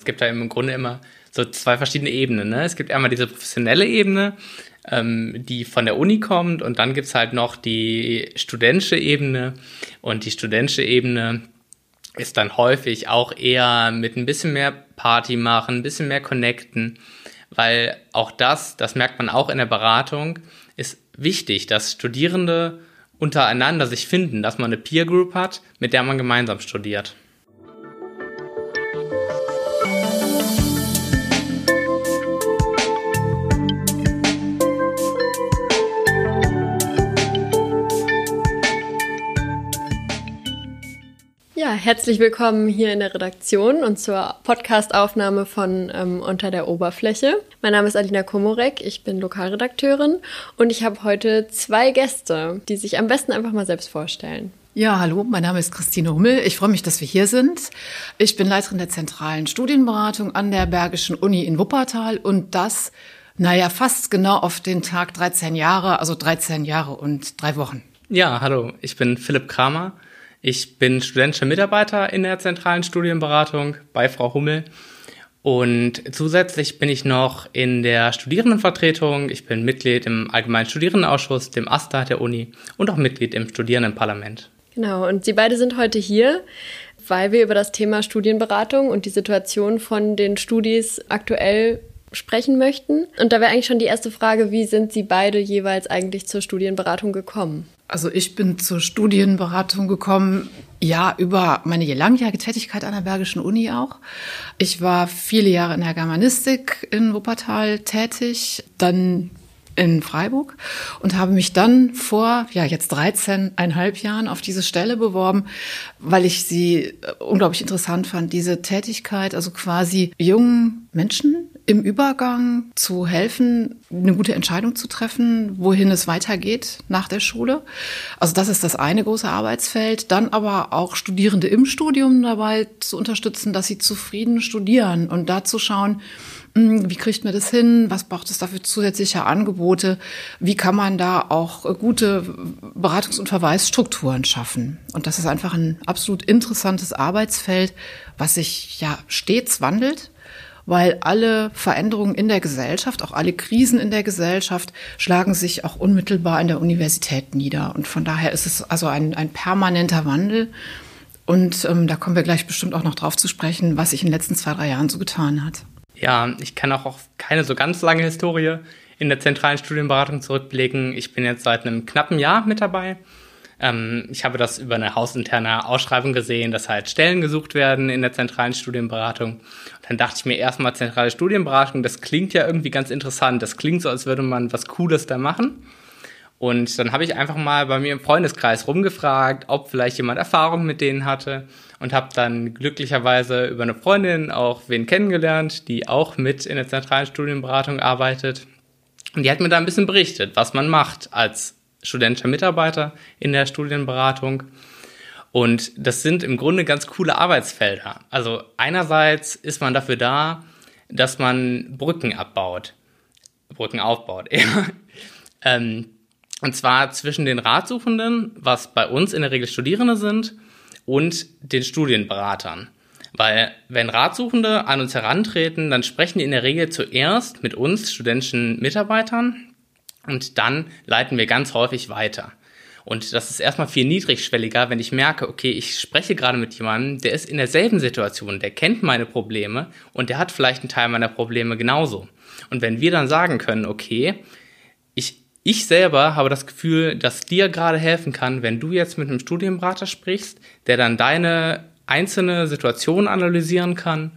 Es gibt da im Grunde immer so zwei verschiedene Ebenen. Ne? Es gibt einmal diese professionelle Ebene, ähm, die von der Uni kommt und dann gibt es halt noch die studentische Ebene und die studentische Ebene ist dann häufig auch eher mit ein bisschen mehr Party machen, ein bisschen mehr connecten, weil auch das, das merkt man auch in der Beratung, ist wichtig, dass Studierende untereinander sich finden, dass man eine Peer Group hat, mit der man gemeinsam studiert. Herzlich willkommen hier in der Redaktion und zur Podcastaufnahme von ähm, Unter der Oberfläche. Mein Name ist Alina Komorek, ich bin Lokalredakteurin und ich habe heute zwei Gäste, die sich am besten einfach mal selbst vorstellen. Ja, hallo, mein Name ist Christine Hummel. Ich freue mich, dass wir hier sind. Ich bin Leiterin der zentralen Studienberatung an der Bergischen Uni in Wuppertal und das, naja, fast genau auf den Tag 13 Jahre, also 13 Jahre und drei Wochen. Ja, hallo, ich bin Philipp Kramer. Ich bin studentischer Mitarbeiter in der zentralen Studienberatung bei Frau Hummel. Und zusätzlich bin ich noch in der Studierendenvertretung. Ich bin Mitglied im Allgemeinen Studierendenausschuss, dem AStA der Uni und auch Mitglied im Studierendenparlament. Genau, und Sie beide sind heute hier, weil wir über das Thema Studienberatung und die Situation von den Studis aktuell sprechen möchten. Und da wäre eigentlich schon die erste Frage, wie sind Sie beide jeweils eigentlich zur Studienberatung gekommen? Also ich bin zur Studienberatung gekommen, ja, über meine langjährige Tätigkeit an der Bergischen Uni auch. Ich war viele Jahre in der Germanistik in Wuppertal tätig, dann in Freiburg und habe mich dann vor, ja, jetzt 13,5 Jahren auf diese Stelle beworben, weil ich sie äh, unglaublich interessant fand, diese Tätigkeit, also quasi jungen Menschen im Übergang zu helfen, eine gute Entscheidung zu treffen, wohin es weitergeht nach der Schule. Also das ist das eine große Arbeitsfeld. Dann aber auch Studierende im Studium dabei zu unterstützen, dass sie zufrieden studieren und da zu schauen, hm, wie kriegt man das hin? Was braucht es dafür zusätzliche Angebote? Wie kann man da auch gute Beratungs- und Verweisstrukturen schaffen? Und das ist einfach ein absolut interessantes Arbeitsfeld, was sich ja stets wandelt weil alle Veränderungen in der Gesellschaft, auch alle Krisen in der Gesellschaft, schlagen sich auch unmittelbar in der Universität nieder. Und von daher ist es also ein, ein permanenter Wandel. Und ähm, da kommen wir gleich bestimmt auch noch drauf zu sprechen, was sich in den letzten zwei, drei Jahren so getan hat. Ja, ich kann auch auf keine so ganz lange Historie in der zentralen Studienberatung zurückblicken. Ich bin jetzt seit einem knappen Jahr mit dabei ähm, ich habe das über eine hausinterne Ausschreibung gesehen, dass halt Stellen gesucht werden in der zentralen Studienberatung. Und dann dachte ich mir erstmal, zentrale Studienberatung, das klingt ja irgendwie ganz interessant. Das klingt so, als würde man was Cooles da machen. Und dann habe ich einfach mal bei mir im Freundeskreis rumgefragt, ob vielleicht jemand Erfahrung mit denen hatte und habe dann glücklicherweise über eine Freundin auch wen kennengelernt, die auch mit in der zentralen Studienberatung arbeitet. Und die hat mir da ein bisschen berichtet, was man macht als studentischer Mitarbeiter in der Studienberatung. Und das sind im Grunde ganz coole Arbeitsfelder. Also einerseits ist man dafür da, dass man Brücken abbaut, Brücken aufbaut. ähm, und zwar zwischen den Ratsuchenden, was bei uns in der Regel Studierende sind, und den Studienberatern. Weil wenn Ratsuchende an uns herantreten, dann sprechen die in der Regel zuerst mit uns, studentischen Mitarbeitern, und dann leiten wir ganz häufig weiter. Und das ist erstmal viel niedrigschwelliger, wenn ich merke, okay, ich spreche gerade mit jemandem, der ist in derselben Situation, der kennt meine Probleme und der hat vielleicht einen Teil meiner Probleme genauso. Und wenn wir dann sagen können, okay, ich, ich selber habe das Gefühl, dass dir gerade helfen kann, wenn du jetzt mit einem Studienberater sprichst, der dann deine einzelne Situation analysieren kann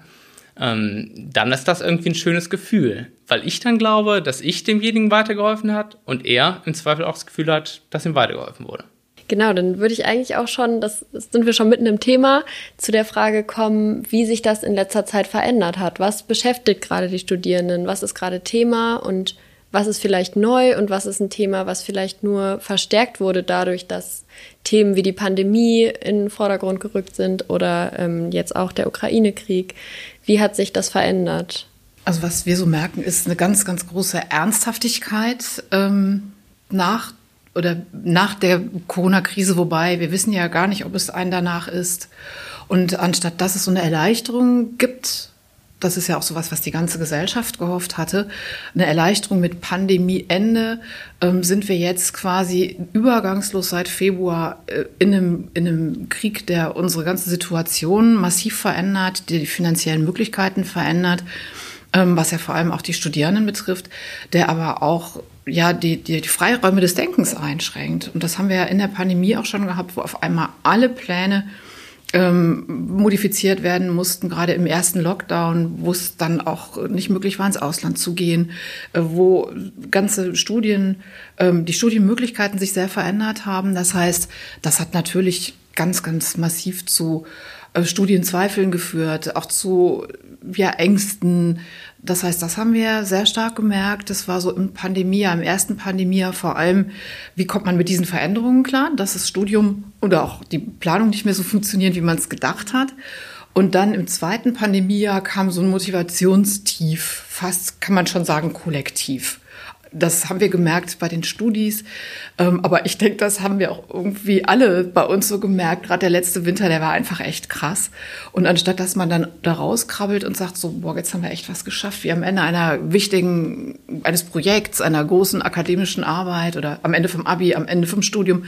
ähm, dann ist das irgendwie ein schönes Gefühl. Weil ich dann glaube, dass ich demjenigen weitergeholfen hat und er im Zweifel auch das Gefühl hat, dass ihm weitergeholfen wurde. Genau, dann würde ich eigentlich auch schon, das sind wir schon mitten im Thema, zu der Frage kommen, wie sich das in letzter Zeit verändert hat. Was beschäftigt gerade die Studierenden? Was ist gerade Thema und was ist vielleicht neu und was ist ein Thema, was vielleicht nur verstärkt wurde dadurch, dass Themen wie die Pandemie in den Vordergrund gerückt sind oder ähm, jetzt auch der Ukraine-Krieg. Wie hat sich das verändert? Also was wir so merken, ist eine ganz, ganz große Ernsthaftigkeit ähm, nach oder nach der Corona-Krise, wobei wir wissen ja gar nicht, ob es ein danach ist. Und anstatt dass es so eine Erleichterung gibt, das ist ja auch sowas, was die ganze Gesellschaft gehofft hatte, eine Erleichterung mit Pandemieende, ähm, sind wir jetzt quasi übergangslos seit Februar äh, in, einem, in einem Krieg, der unsere ganze Situation massiv verändert, der die finanziellen Möglichkeiten verändert, was ja vor allem auch die Studierenden betrifft, der aber auch ja, die, die, die Freiräume des Denkens einschränkt. Und das haben wir ja in der Pandemie auch schon gehabt, wo auf einmal alle Pläne ähm, modifiziert werden mussten, gerade im ersten Lockdown, wo es dann auch nicht möglich war, ins Ausland zu gehen, äh, wo ganze Studien, ähm, die Studienmöglichkeiten sich sehr verändert haben. Das heißt, das hat natürlich ganz, ganz massiv zu äh, Studienzweifeln geführt, auch zu ja, Ängsten. Das heißt, das haben wir sehr stark gemerkt. Das war so im Pandemie, im ersten Pandemie vor allem, wie kommt man mit diesen Veränderungen klar, dass das Studium oder auch die Planung nicht mehr so funktionieren, wie man es gedacht hat. Und dann im zweiten Pandemiejahr kam so ein Motivationstief, fast kann man schon sagen kollektiv das haben wir gemerkt bei den Studis. Ähm, aber ich denke, das haben wir auch irgendwie alle bei uns so gemerkt. Gerade der letzte Winter, der war einfach echt krass. Und anstatt dass man dann da rauskrabbelt und sagt so, boah, jetzt haben wir echt was geschafft, wie am Ende einer wichtigen, eines Projekts, einer großen akademischen Arbeit oder am Ende vom Abi, am Ende vom Studium,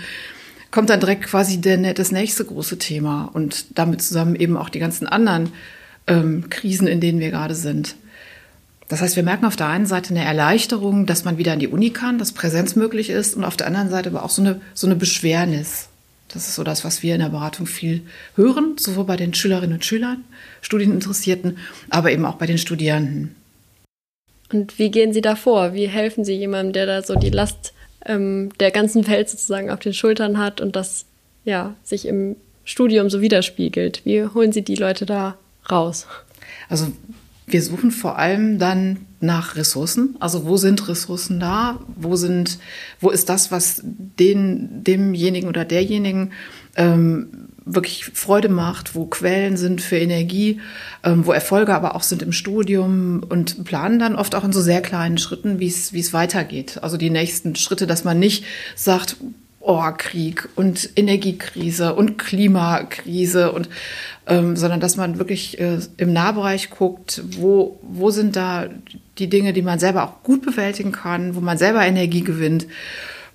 kommt dann direkt quasi der, das nächste große Thema und damit zusammen eben auch die ganzen anderen ähm, Krisen, in denen wir gerade sind. Das heißt, wir merken auf der einen Seite eine Erleichterung, dass man wieder an die Uni kann, dass Präsenz möglich ist und auf der anderen Seite aber auch so eine, so eine Beschwernis. Das ist so das, was wir in der Beratung viel hören, sowohl bei den Schülerinnen und Schülern, Studieninteressierten, aber eben auch bei den Studierenden. Und wie gehen Sie da vor? Wie helfen Sie jemandem, der da so die Last ähm, der ganzen Welt sozusagen auf den Schultern hat und das ja sich im Studium so widerspiegelt? Wie holen Sie die Leute da raus? Also wir suchen vor allem dann nach Ressourcen. Also wo sind Ressourcen da? Wo sind, wo ist das, was den, demjenigen oder derjenigen ähm, wirklich Freude macht, wo Quellen sind für Energie, ähm, wo Erfolge aber auch sind im Studium und planen dann oft auch in so sehr kleinen Schritten, wie es wie es weitergeht. Also die nächsten Schritte, dass man nicht sagt, oh, Krieg und Energiekrise und Klimakrise und ähm, sondern dass man wirklich äh, im Nahbereich guckt, wo, wo sind da die Dinge, die man selber auch gut bewältigen kann, wo man selber Energie gewinnt.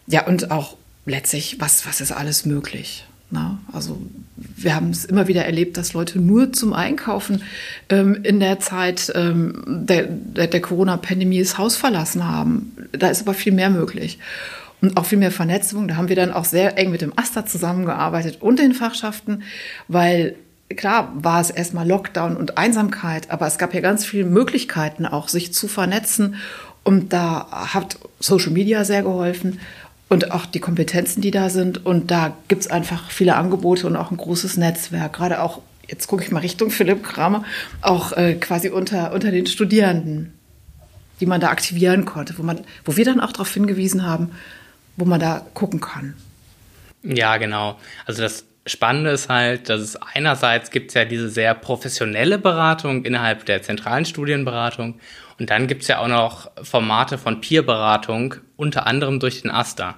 Ja, und auch letztlich, was, was ist alles möglich? Na, also wir haben es immer wieder erlebt, dass Leute nur zum Einkaufen ähm, in der Zeit ähm, der, der Corona-Pandemie das Haus verlassen haben. Da ist aber viel mehr möglich und auch viel mehr Vernetzung. Da haben wir dann auch sehr eng mit dem AStA zusammengearbeitet und den Fachschaften, weil klar war es erstmal Lockdown und Einsamkeit, aber es gab ja ganz viele Möglichkeiten auch, sich zu vernetzen. Und da hat Social Media sehr geholfen und auch die Kompetenzen, die da sind. Und da gibt es einfach viele Angebote und auch ein großes Netzwerk, gerade auch, jetzt gucke ich mal Richtung Philipp Kramer, auch äh, quasi unter, unter den Studierenden, die man da aktivieren konnte, wo, man, wo wir dann auch darauf hingewiesen haben, wo man da gucken kann. Ja, genau. Also das Spannende ist halt, dass es einerseits gibt es ja diese sehr professionelle Beratung innerhalb der zentralen Studienberatung und dann gibt es ja auch noch Formate von Peerberatung, unter anderem durch den AStA.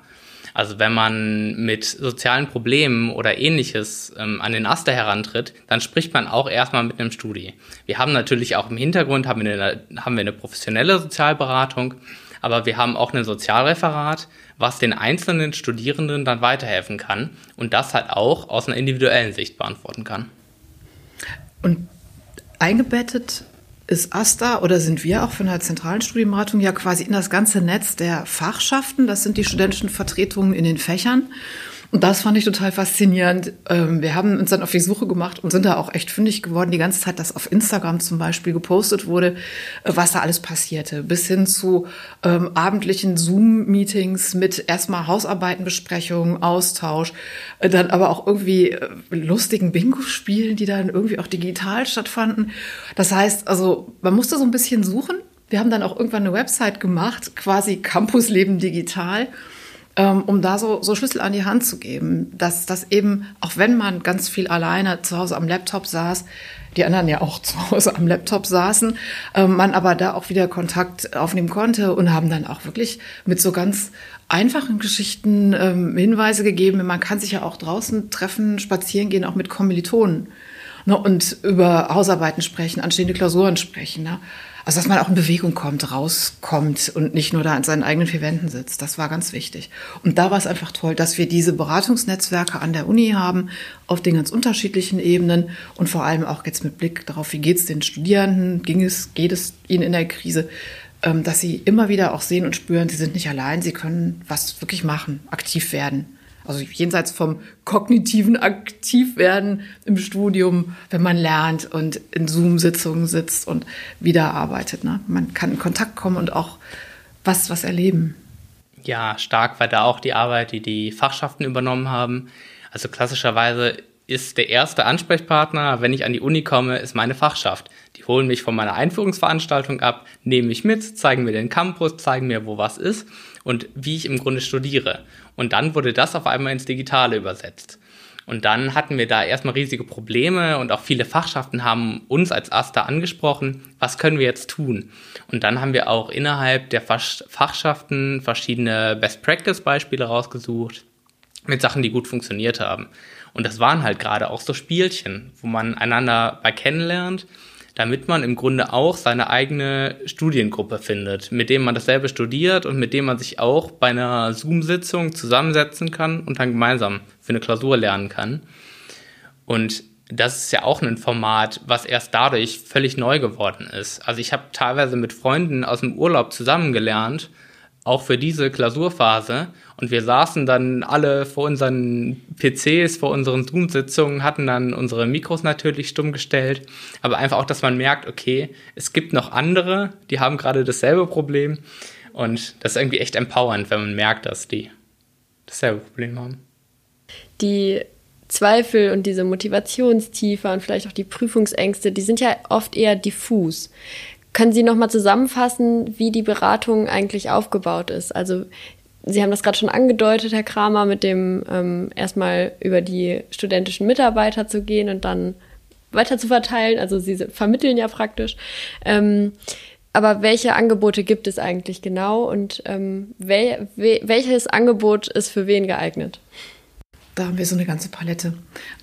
Also wenn man mit sozialen Problemen oder ähnliches ähm, an den AStA herantritt, dann spricht man auch erstmal mit einem Studi. Wir haben natürlich auch im Hintergrund haben wir eine, haben wir eine professionelle Sozialberatung, aber wir haben auch ein Sozialreferat, was den einzelnen Studierenden dann weiterhelfen kann und das halt auch aus einer individuellen Sicht beantworten kann. Und eingebettet ist AStA oder sind wir auch von der zentralen Studienberatung ja quasi in das ganze Netz der Fachschaften. Das sind die studentischen Vertretungen in den Fächern. Und das fand ich total faszinierend. Ähm, wir haben uns dann auf die Suche gemacht und sind da auch echt fündig geworden, die ganze Zeit, dass auf Instagram zum Beispiel gepostet wurde, äh, was da alles passierte. Bis hin zu ähm, abendlichen Zoom-Meetings mit erstmal Hausarbeitenbesprechungen, Austausch, äh, dann aber auch irgendwie äh, lustigen Bingo-Spielen, die dann irgendwie auch digital stattfanden. Das heißt, also man musste so ein bisschen suchen. Wir haben dann auch irgendwann eine Website gemacht, quasi Campus Leben Digital um da so, so Schlüssel an die Hand zu geben, dass das eben, auch wenn man ganz viel alleine zu Hause am Laptop saß, die anderen ja auch zu Hause am Laptop saßen, ähm, man aber da auch wieder Kontakt aufnehmen konnte und haben dann auch wirklich mit so ganz einfachen Geschichten ähm, Hinweise gegeben. Man kann sich ja auch draußen treffen, spazieren gehen, auch mit Kommilitonen. Ne, und über Hausarbeiten sprechen, anstehende Klausuren sprechen. Ne? Also, dass man auch in Bewegung kommt, rauskommt und nicht nur da an seinen eigenen vier Wänden sitzt. Das war ganz wichtig. Und da war es einfach toll, dass wir diese Beratungsnetzwerke an der Uni haben, auf den ganz unterschiedlichen Ebenen und vor allem auch jetzt mit Blick darauf, wie geht es den Studierenden, ging es, geht es ihnen in der Krise, ähm, dass sie immer wieder auch sehen und spüren, sie sind nicht allein, sie können was wirklich machen, aktiv werden. Also jenseits vom kognitiven Aktivwerden im Studium, wenn man lernt und in Zoom-Sitzungen sitzt und wieder arbeitet. Ne? Man kann in Kontakt kommen und auch was, was erleben. Ja, stark war da auch die Arbeit, die die Fachschaften übernommen haben. Also klassischerweise ist der erste Ansprechpartner, wenn ich an die Uni komme, ist meine Fachschaft. Die holen mich von meiner Einführungsveranstaltung ab, nehmen mich mit, zeigen mir den Campus, zeigen mir, wo was ist und wie ich im Grunde studiere. Und dann wurde das auf einmal ins Digitale übersetzt. Und dann hatten wir da erstmal riesige Probleme und auch viele Fachschaften haben uns als Aster angesprochen, was können wir jetzt tun? Und dann haben wir auch innerhalb der Fachschaften verschiedene Best-Practice-Beispiele rausgesucht mit Sachen, die gut funktioniert haben. Und das waren halt gerade auch so Spielchen, wo man einander bei kennenlernt damit man im Grunde auch seine eigene Studiengruppe findet, mit dem man dasselbe studiert und mit dem man sich auch bei einer Zoom-Sitzung zusammensetzen kann und dann gemeinsam für eine Klausur lernen kann. Und das ist ja auch ein Format, was erst dadurch völlig neu geworden ist. Also ich habe teilweise mit Freunden aus dem Urlaub zusammengelernt auch für diese Klausurphase. Und wir saßen dann alle vor unseren PCs, vor unseren Zoom-Sitzungen, hatten dann unsere Mikros natürlich stumm gestellt. Aber einfach auch, dass man merkt, okay, es gibt noch andere, die haben gerade dasselbe Problem. Und das ist irgendwie echt empowernd, wenn man merkt, dass die dasselbe Problem haben. Die Zweifel und diese Motivationstiefe und vielleicht auch die Prüfungsängste, die sind ja oft eher diffus. Können Sie noch mal zusammenfassen, wie die Beratung eigentlich aufgebaut ist? Also Sie haben das gerade schon angedeutet, Herr Kramer, mit dem ähm, erstmal über die studentischen Mitarbeiter zu gehen und dann weiter zu verteilen. Also Sie vermitteln ja praktisch. Ähm, aber welche Angebote gibt es eigentlich genau und ähm, wel welches Angebot ist für wen geeignet? Da haben wir so eine ganze Palette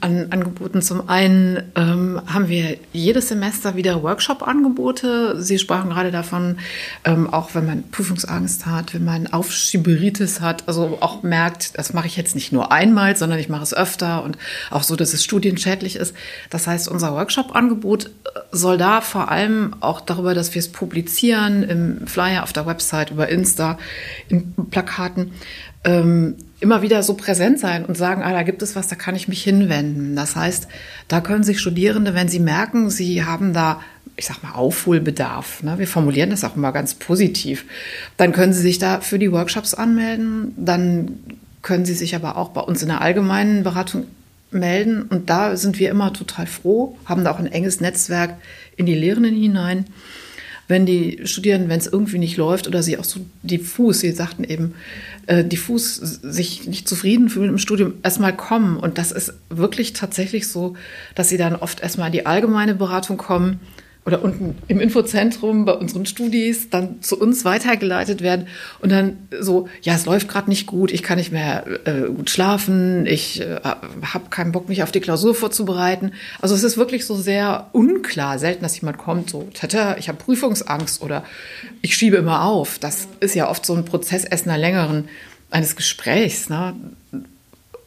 an Angeboten. Zum einen ähm, haben wir jedes Semester wieder Workshop-Angebote. Sie sprachen gerade davon, ähm, auch wenn man Prüfungsangst hat, wenn man Aufschieberitis hat, also auch merkt, das mache ich jetzt nicht nur einmal, sondern ich mache es öfter und auch so, dass es studienschädlich ist. Das heißt, unser Workshop-Angebot äh, soll da vor allem auch darüber, dass wir es publizieren im Flyer auf der Website, über Insta, in Plakaten, ähm, immer wieder so präsent sein und sagen, ah, da gibt es was, da kann ich mich hinwenden. Das heißt, da können sich Studierende, wenn sie merken, sie haben da, ich sag mal, Aufholbedarf, ne? wir formulieren das auch immer ganz positiv, dann können sie sich da für die Workshops anmelden, dann können sie sich aber auch bei uns in der allgemeinen Beratung melden und da sind wir immer total froh, haben da auch ein enges Netzwerk in die Lehrenden hinein wenn die Studierenden, wenn es irgendwie nicht läuft oder sie auch so diffus, sie sagten eben, äh, diffus sich nicht zufrieden fühlen im Studium, erstmal kommen. Und das ist wirklich tatsächlich so, dass sie dann oft erstmal in die allgemeine Beratung kommen oder unten im Infozentrum bei unseren Studis dann zu uns weitergeleitet werden und dann so, ja, es läuft gerade nicht gut, ich kann nicht mehr äh, gut schlafen, ich äh, habe keinen Bock, mich auf die Klausur vorzubereiten. Also es ist wirklich so sehr unklar, selten, dass jemand kommt, so, tata, ich habe Prüfungsangst oder ich schiebe immer auf. Das ist ja oft so ein Prozess erst einer längeren eines Gesprächs. Ne?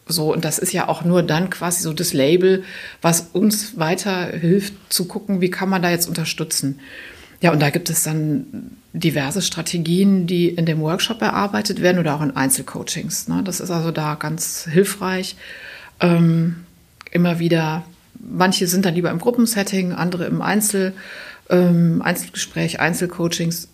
So, und das ist ja auch nur dann quasi so das Label, was uns weiterhilft zu gucken, wie kann man da jetzt unterstützen. Ja, und da gibt es dann diverse Strategien, die in dem Workshop erarbeitet werden oder auch in Einzelcoachings. Ne? Das ist also da ganz hilfreich. Ähm, immer wieder, manche sind dann lieber im Gruppensetting, andere im Einzel, ähm, Einzelgespräch, Einzelcoachings.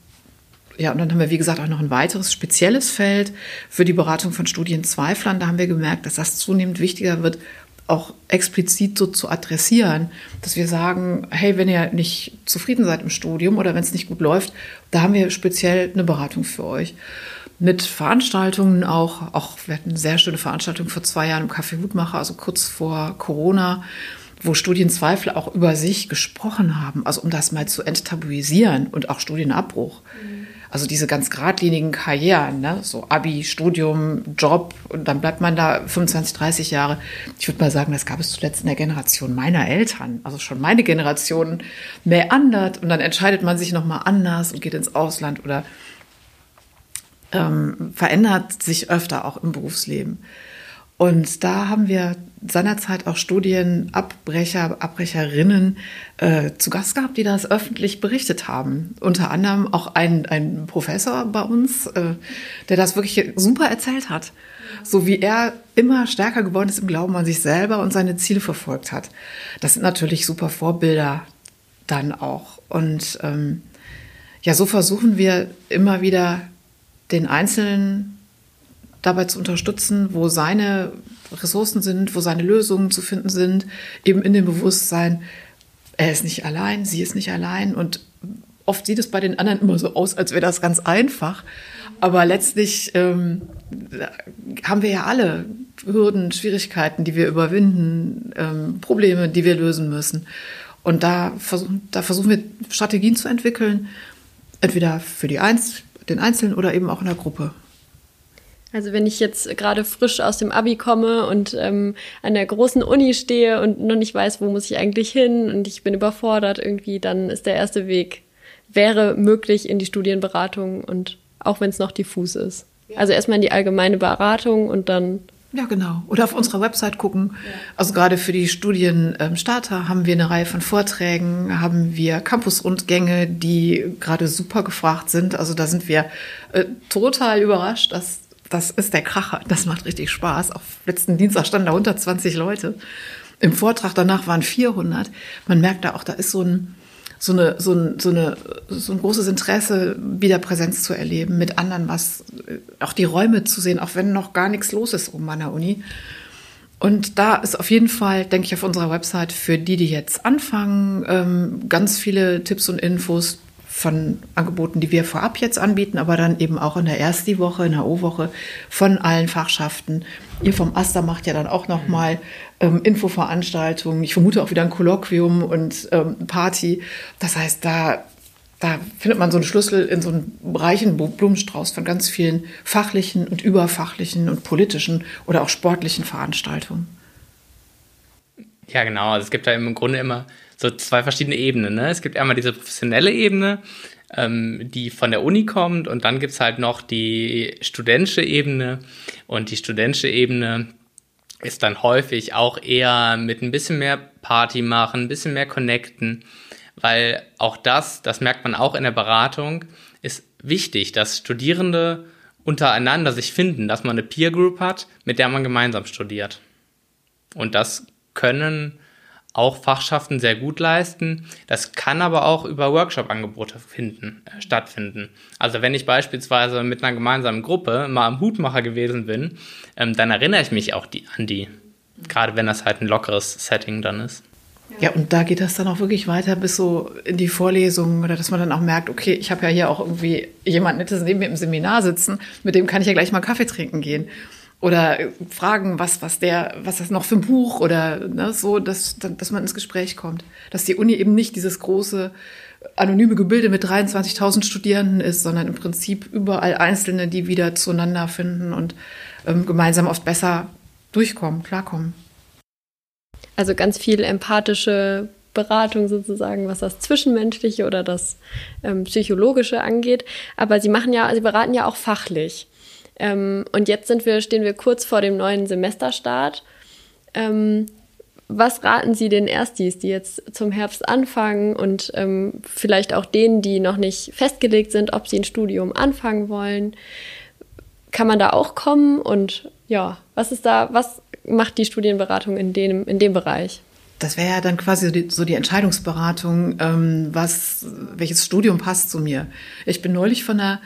Ja, und dann haben wir, wie gesagt, auch noch ein weiteres spezielles Feld für die Beratung von Studienzweiflern. Da haben wir gemerkt, dass das zunehmend wichtiger wird, auch explizit so zu adressieren, dass wir sagen, hey, wenn ihr nicht zufrieden seid im Studium oder wenn es nicht gut läuft, da haben wir speziell eine Beratung für euch. Mit Veranstaltungen auch, auch wir hatten eine sehr schöne Veranstaltung vor zwei Jahren im Café Hutmacher, also kurz vor Corona, wo Studienzweifler auch über sich gesprochen haben, also um das mal zu enttabuisieren und auch Studienabbruch. Mhm Also diese ganz geradlinigen Karrieren, ne? so Abi, Studium, Job und dann bleibt man da 25, 30 Jahre. Ich würde mal sagen, das gab es zuletzt in der Generation meiner Eltern, also schon meine Generation mehr anders und dann entscheidet man sich nochmal anders und geht ins Ausland oder ähm, verändert sich öfter auch im Berufsleben. Und da haben wir seinerzeit auch Studienabbrecher, Abbrecherinnen äh, zu Gast gehabt, die das öffentlich berichtet haben. Unter anderem auch ein, ein Professor bei uns, äh, der das wirklich super erzählt hat. So wie er immer stärker geworden ist im Glauben an sich selber und seine Ziele verfolgt hat. Das sind natürlich super Vorbilder dann auch. Und ähm, ja, so versuchen wir immer wieder den Einzelnen dabei zu unterstützen, wo seine Ressourcen sind, wo seine Lösungen zu finden sind, eben in dem Bewusstsein, er ist nicht allein, sie ist nicht allein und oft sieht es bei den anderen immer so aus, als wäre das ganz einfach, aber letztlich ähm, haben wir ja alle Hürden, Schwierigkeiten, die wir überwinden, ähm, Probleme, die wir lösen müssen. Und da versuchen, da versuchen wir Strategien zu entwickeln, entweder für die Einz den Einzelnen oder eben auch in der Gruppe. Also wenn ich jetzt gerade frisch aus dem Abi komme und ähm, an der großen Uni stehe und noch nicht weiß, wo muss ich eigentlich hin und ich bin überfordert irgendwie, dann ist der erste Weg, wäre möglich in die Studienberatung und auch wenn es noch diffus ist. Ja. Also erstmal in die allgemeine Beratung und dann. Ja, genau. Oder auf unserer Website gucken. Ja. Also gerade für die Studienstarter haben wir eine Reihe von Vorträgen, haben wir Campusrundgänge, die gerade super gefragt sind. Also da sind wir äh, total überrascht, dass das ist der Kracher. Das macht richtig Spaß. Auf letzten Dienstag standen da 120 Leute. Im Vortrag danach waren 400. Man merkt da auch, da ist so ein, so eine, so ein, so eine, so ein großes Interesse, wieder Präsenz zu erleben, mit anderen was, auch die Räume zu sehen, auch wenn noch gar nichts los ist oben an der Uni. Und da ist auf jeden Fall, denke ich, auf unserer Website für die, die jetzt anfangen, ähm, ganz viele Tipps und Infos von Angeboten, die wir vorab jetzt anbieten, aber dann eben auch in der Ersti-Woche, in der O-Woche von allen Fachschaften. Ihr vom Aster macht ja dann auch nochmal ähm, Infoveranstaltungen. Ich vermute auch wieder ein Kolloquium und ähm, Party. Das heißt, da, da findet man so einen Schlüssel in so einem reichen Blumenstrauß von ganz vielen fachlichen und überfachlichen und politischen oder auch sportlichen Veranstaltungen. Ja, genau. Also es gibt da im Grunde immer so zwei verschiedene Ebenen. Ne? Es gibt einmal diese professionelle Ebene, ähm, die von der Uni kommt und dann gibt's halt noch die studentische Ebene und die studentische Ebene ist dann häufig auch eher mit ein bisschen mehr Party machen, ein bisschen mehr connecten, weil auch das, das merkt man auch in der Beratung, ist wichtig, dass Studierende untereinander sich finden, dass man eine Peer Group hat, mit der man gemeinsam studiert. Und das können auch Fachschaften sehr gut leisten. Das kann aber auch über Workshop-Angebote finden, äh, stattfinden. Also wenn ich beispielsweise mit einer gemeinsamen Gruppe mal am Hutmacher gewesen bin, ähm, dann erinnere ich mich auch die, an die. Gerade wenn das halt ein lockeres Setting dann ist. Ja, und da geht das dann auch wirklich weiter bis so in die Vorlesungen oder dass man dann auch merkt, okay, ich habe ja hier auch irgendwie jemand Nettes neben mir im Seminar sitzen, mit dem kann ich ja gleich mal Kaffee trinken gehen oder fragen, was, was der, was das noch für ein Buch oder ne, so, dass, dass man ins Gespräch kommt. Dass die Uni eben nicht dieses große anonyme Gebilde mit 23.000 Studierenden ist, sondern im Prinzip überall Einzelne, die wieder zueinander finden und ähm, gemeinsam oft besser durchkommen, klarkommen. Also ganz viel empathische Beratung sozusagen, was das Zwischenmenschliche oder das ähm, Psychologische angeht. Aber Sie machen ja, Sie beraten ja auch fachlich. Ähm, und jetzt sind wir, stehen wir kurz vor dem neuen Semesterstart. Ähm, was raten Sie den Erstis, die jetzt zum Herbst anfangen und ähm, vielleicht auch denen, die noch nicht festgelegt sind, ob sie ein Studium anfangen wollen? Kann man da auch kommen? Und ja, was ist da, was macht die Studienberatung in dem, in dem Bereich? Das wäre ja dann quasi so die, so die Entscheidungsberatung, ähm, was, welches Studium passt zu mir. Ich bin neulich von einer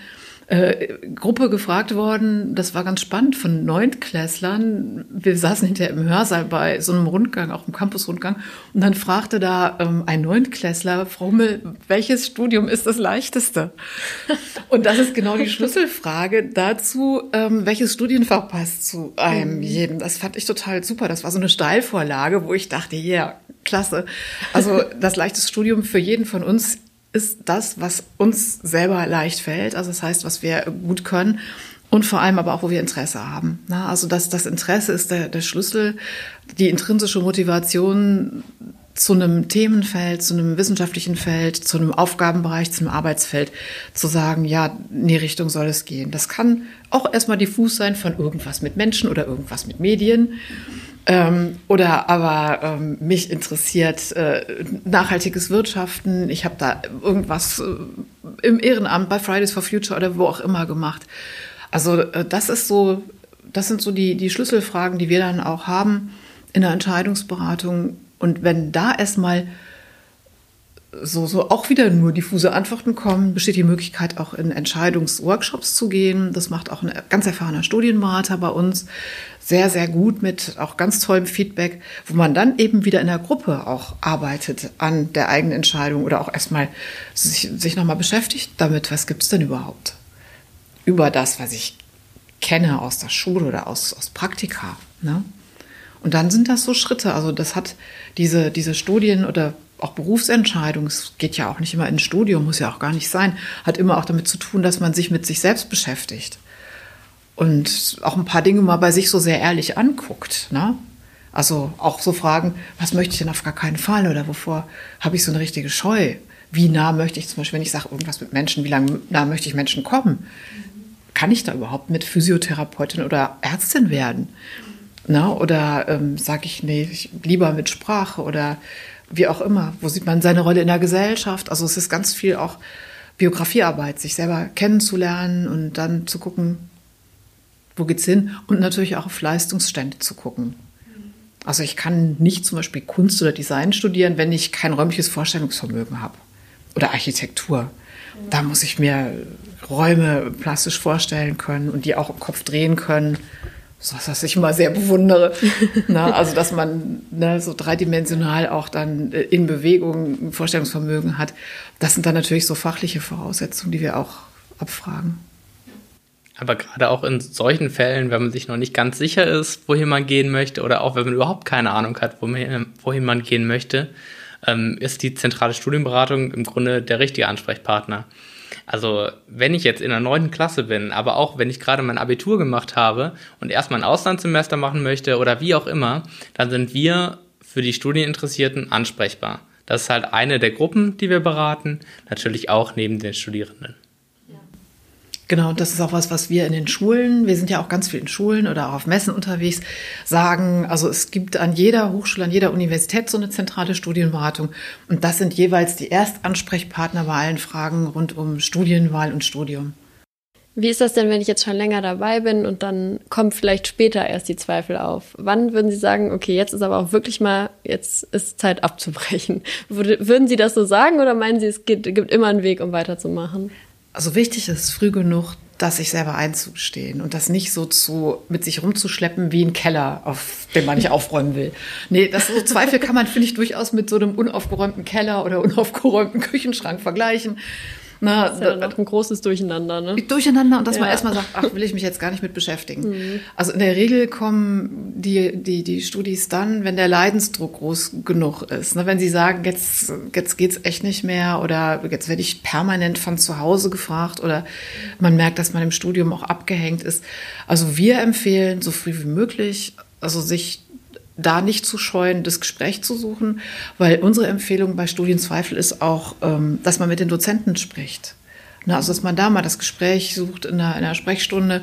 äh, Gruppe gefragt worden, das war ganz spannend, von Neuntklässlern. Wir saßen hinterher im Hörsaal bei so einem Rundgang, auch im Campusrundgang, und dann fragte da ähm, ein Neuntklässler, Frau Hummel, welches Studium ist das leichteste? Und das ist genau die Schlüsselfrage dazu, ähm, welches Studienfach passt zu einem mhm. jedem. Das fand ich total super. Das war so eine Steilvorlage, wo ich dachte, ja, yeah, klasse. Also das leichteste Studium für jeden von uns ist das, was uns selber leicht fällt, also das heißt, was wir gut können und vor allem aber auch, wo wir Interesse haben. Na, also das, das Interesse ist der, der Schlüssel, die intrinsische Motivation zu einem Themenfeld, zu einem wissenschaftlichen Feld, zu einem Aufgabenbereich, zu einem Arbeitsfeld zu sagen, ja, in die Richtung soll es gehen. Das kann auch erstmal diffus sein von irgendwas mit Menschen oder irgendwas mit Medien. Ähm, oder aber ähm, mich interessiert äh, nachhaltiges Wirtschaften. Ich habe da irgendwas äh, im Ehrenamt bei Fridays for Future oder wo auch immer gemacht. Also äh, das ist so, das sind so die, die Schlüsselfragen, die wir dann auch haben in der Entscheidungsberatung. Und wenn da erstmal so, so auch wieder nur diffuse Antworten kommen, besteht die Möglichkeit, auch in Entscheidungsworkshops zu gehen. Das macht auch ein ganz erfahrener Studienberater bei uns sehr, sehr gut mit auch ganz tollem Feedback, wo man dann eben wieder in der Gruppe auch arbeitet an der eigenen Entscheidung oder auch erstmal sich, sich nochmal beschäftigt damit, was gibt es denn überhaupt über das, was ich kenne aus der Schule oder aus, aus Praktika. Ne? Und dann sind das so Schritte. Also das hat diese, diese Studien oder auch Berufsentscheidung, es geht ja auch nicht immer ins Studium, muss ja auch gar nicht sein, hat immer auch damit zu tun, dass man sich mit sich selbst beschäftigt und auch ein paar Dinge mal bei sich so sehr ehrlich anguckt. Ne? Also auch so Fragen, was möchte ich denn auf gar keinen Fall oder wovor habe ich so eine richtige Scheu? Wie nah möchte ich zum Beispiel, wenn ich sage irgendwas mit Menschen, wie lange nah möchte ich Menschen kommen? Kann ich da überhaupt mit Physiotherapeutin oder Ärztin werden? Na, oder ähm, sage ich, nee, ich, lieber mit Sprache oder wie auch immer. Wo sieht man seine Rolle in der Gesellschaft? Also es ist ganz viel auch Biografiearbeit, sich selber kennenzulernen und dann zu gucken, wo geht's hin? Und natürlich auch auf Leistungsstände zu gucken. Also ich kann nicht zum Beispiel Kunst oder Design studieren, wenn ich kein räumliches Vorstellungsvermögen habe. Oder Architektur. Da muss ich mir Räume plastisch vorstellen können und die auch im Kopf drehen können so was ich immer sehr bewundere. ne? Also, dass man ne, so dreidimensional auch dann äh, in Bewegung ein Vorstellungsvermögen hat. Das sind dann natürlich so fachliche Voraussetzungen, die wir auch abfragen. Aber gerade auch in solchen Fällen, wenn man sich noch nicht ganz sicher ist, wohin man gehen möchte, oder auch wenn man überhaupt keine Ahnung hat, wohin man gehen möchte, ähm, ist die zentrale Studienberatung im Grunde der richtige Ansprechpartner. Also wenn ich jetzt in der neunten Klasse bin, aber auch wenn ich gerade mein Abitur gemacht habe und erstmal ein Auslandssemester machen möchte oder wie auch immer, dann sind wir für die Studieninteressierten ansprechbar. Das ist halt eine der Gruppen, die wir beraten, natürlich auch neben den Studierenden. Genau, und das ist auch was, was wir in den Schulen, wir sind ja auch ganz viel in Schulen oder auch auf Messen unterwegs, sagen, also es gibt an jeder Hochschule, an jeder Universität so eine zentrale Studienberatung. Und das sind jeweils die Erstansprechpartner bei allen Fragen rund um Studienwahl und Studium. Wie ist das denn, wenn ich jetzt schon länger dabei bin und dann kommen vielleicht später erst die Zweifel auf? Wann würden Sie sagen, okay, jetzt ist aber auch wirklich mal, jetzt ist Zeit abzubrechen? Würden Sie das so sagen oder meinen Sie, es gibt, gibt immer einen Weg, um weiterzumachen? Also wichtig ist früh genug, dass sich selber einzustehen und das nicht so zu, mit sich rumzuschleppen wie ein Keller, auf den man nicht aufräumen will. Nee, das so Zweifel kann man, finde ich, durchaus mit so einem unaufgeräumten Keller oder unaufgeräumten Küchenschrank vergleichen. Na, das ist ja ein großes Durcheinander, ne? Durcheinander und dass ja. man erstmal sagt, ach, will ich mich jetzt gar nicht mit beschäftigen. Mhm. Also in der Regel kommen die, die, die Studis dann, wenn der Leidensdruck groß genug ist. Ne? Wenn sie sagen, jetzt, jetzt geht's echt nicht mehr oder jetzt werde ich permanent von zu Hause gefragt oder man merkt, dass man im Studium auch abgehängt ist. Also wir empfehlen, so früh wie möglich, also sich da nicht zu scheuen, das Gespräch zu suchen, weil unsere Empfehlung bei Studienzweifel ist auch, ähm, dass man mit den Dozenten spricht. also, dass man da mal das Gespräch sucht in einer, in einer Sprechstunde,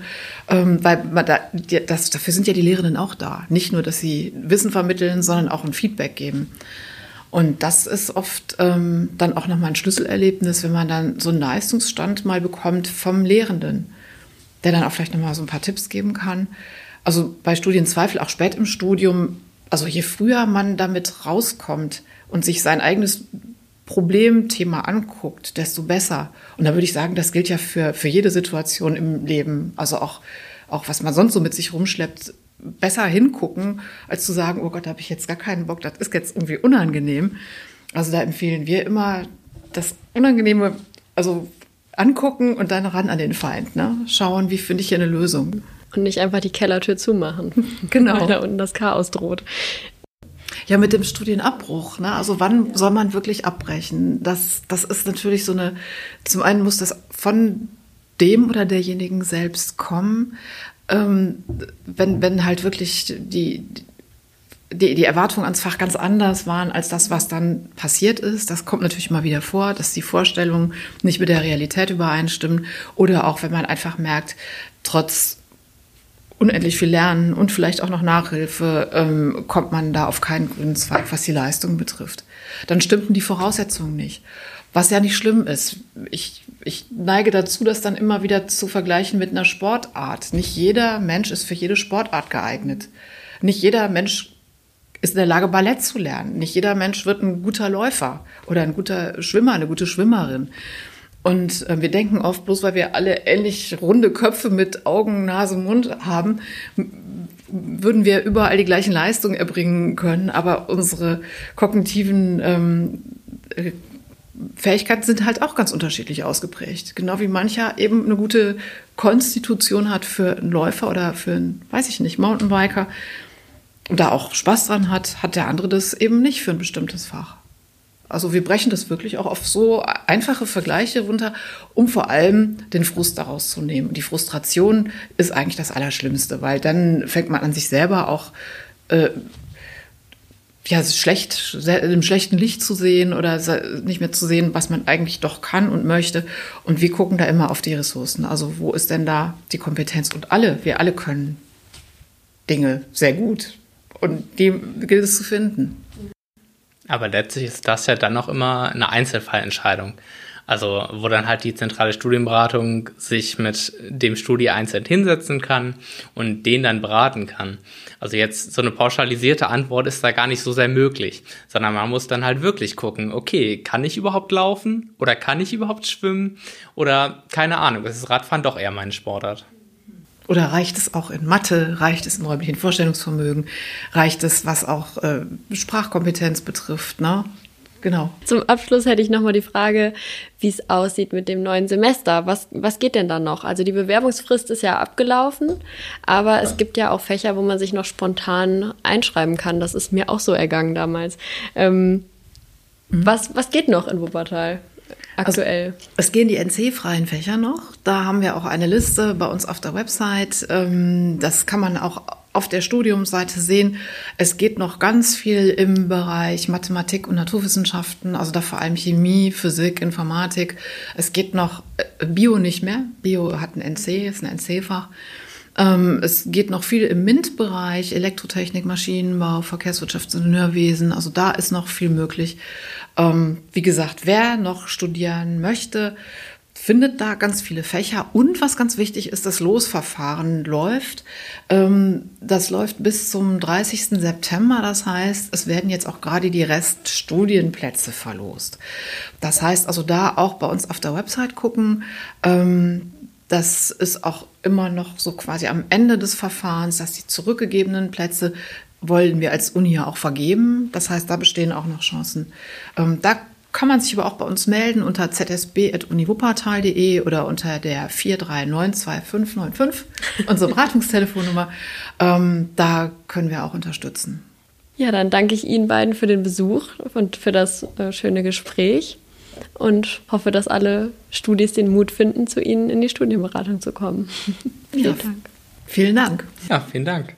ähm, weil da, das, dafür sind ja die Lehrenden auch da. Nicht nur, dass sie Wissen vermitteln, sondern auch ein Feedback geben. Und das ist oft ähm, dann auch nochmal ein Schlüsselerlebnis, wenn man dann so einen Leistungsstand mal bekommt vom Lehrenden, der dann auch vielleicht nochmal so ein paar Tipps geben kann also bei Studienzweifel, auch spät im Studium, also je früher man damit rauskommt und sich sein eigenes Problemthema anguckt, desto besser. Und da würde ich sagen, das gilt ja für, für jede Situation im Leben. Also auch, auch was man sonst so mit sich rumschleppt, besser hingucken, als zu sagen, oh Gott, da habe ich jetzt gar keinen Bock, das ist jetzt irgendwie unangenehm. Also da empfehlen wir immer das Unangenehme, also angucken und dann ran an den Feind. Ne? Schauen, wie finde ich hier eine Lösung. Und nicht einfach die Kellertür zumachen. Genau. Weil da unten das Chaos droht. Ja, mit dem Studienabbruch. Ne? Also wann soll man wirklich abbrechen? Das, das ist natürlich so eine, zum einen muss das von dem oder derjenigen selbst kommen. Ähm, wenn, wenn halt wirklich die, die, die Erwartungen ans Fach ganz anders waren als das, was dann passiert ist. Das kommt natürlich immer wieder vor, dass die Vorstellungen nicht mit der Realität übereinstimmen. Oder auch, wenn man einfach merkt, trotz unendlich viel Lernen und vielleicht auch noch Nachhilfe, ähm, kommt man da auf keinen grünen Zweig, was die Leistung betrifft. Dann stimmten die Voraussetzungen nicht. Was ja nicht schlimm ist. Ich, ich neige dazu, das dann immer wieder zu vergleichen mit einer Sportart. Nicht jeder Mensch ist für jede Sportart geeignet. Nicht jeder Mensch ist in der Lage, Ballett zu lernen. Nicht jeder Mensch wird ein guter Läufer oder ein guter Schwimmer, eine gute Schwimmerin. Und äh, wir denken oft, bloß weil wir alle ähnlich runde Köpfe mit Augen, Nase, Mund haben, würden wir überall die gleichen Leistungen erbringen können. Aber unsere kognitiven ähm, Fähigkeiten sind halt auch ganz unterschiedlich ausgeprägt. Genau wie mancher eben eine gute Konstitution hat für einen Läufer oder für einen, weiß ich nicht, Mountainbiker und da auch Spaß dran hat, hat der andere das eben nicht für ein bestimmtes Fach. Also wir brechen das wirklich auch auf so einfache Vergleiche runter, um vor allem den Frust daraus zu nehmen. Und die Frustration ist eigentlich das Allerschlimmste, weil dann fängt man an sich selber auch äh, ja, schlecht, im schlechten Licht zu sehen oder nicht mehr zu sehen, was man eigentlich doch kann und möchte. Und wir gucken da immer auf die Ressourcen. Also wo ist denn da die Kompetenz? Und alle, wir alle können Dinge sehr gut. Und die gilt es zu finden. Aber letztlich ist das ja dann auch immer eine Einzelfallentscheidung. Also, wo dann halt die zentrale Studienberatung sich mit dem Studi einzeln hinsetzen kann und den dann beraten kann. Also jetzt so eine pauschalisierte Antwort ist da gar nicht so sehr möglich, sondern man muss dann halt wirklich gucken, okay, kann ich überhaupt laufen oder kann ich überhaupt schwimmen oder keine Ahnung, ist Radfahren doch eher meine Sportart. Oder reicht es auch in Mathe? Reicht es im räumlichen Vorstellungsvermögen? Reicht es, was auch äh, Sprachkompetenz betrifft? Ne? Genau. Zum Abschluss hätte ich nochmal die Frage, wie es aussieht mit dem neuen Semester. Was, was geht denn da noch? Also die Bewerbungsfrist ist ja abgelaufen, aber es gibt ja auch Fächer, wo man sich noch spontan einschreiben kann. Das ist mir auch so ergangen damals. Ähm, mhm. was, was geht noch in Wuppertal? Aktuell? Also, es gehen die NC-freien Fächer noch. Da haben wir auch eine Liste bei uns auf der Website. Ähm, das kann man auch auf der Studiumsseite sehen. Es geht noch ganz viel im Bereich Mathematik und Naturwissenschaften, also da vor allem Chemie, Physik, Informatik. Es geht noch äh, Bio nicht mehr. Bio hat ein NC, ist ein NC-Fach. Ähm, es geht noch viel im MINT-Bereich, Elektrotechnik, Maschinenbau, Verkehrswirtschaftsingenieurwesen. Also da ist noch viel möglich. Ähm, wie gesagt, wer noch studieren möchte, findet da ganz viele Fächer. Und was ganz wichtig ist, das Losverfahren läuft. Ähm, das läuft bis zum 30. September. Das heißt, es werden jetzt auch gerade die Reststudienplätze verlost. Das heißt also da auch bei uns auf der Website gucken. Das ist auch immer noch so quasi am Ende des Verfahrens, dass die zurückgegebenen Plätze wollen wir als Uni ja auch vergeben. Das heißt, da bestehen auch noch Chancen. Ähm, da kann man sich aber auch bei uns melden unter zsb.uniwuppertal.de oder unter der 4392595, unsere Beratungstelefonnummer. Ähm, da können wir auch unterstützen. Ja, dann danke ich Ihnen beiden für den Besuch und für das äh, schöne Gespräch und hoffe, dass alle Studis den Mut finden, zu Ihnen in die Studienberatung zu kommen. vielen Dank. Vielen Dank. Ja, vielen Dank.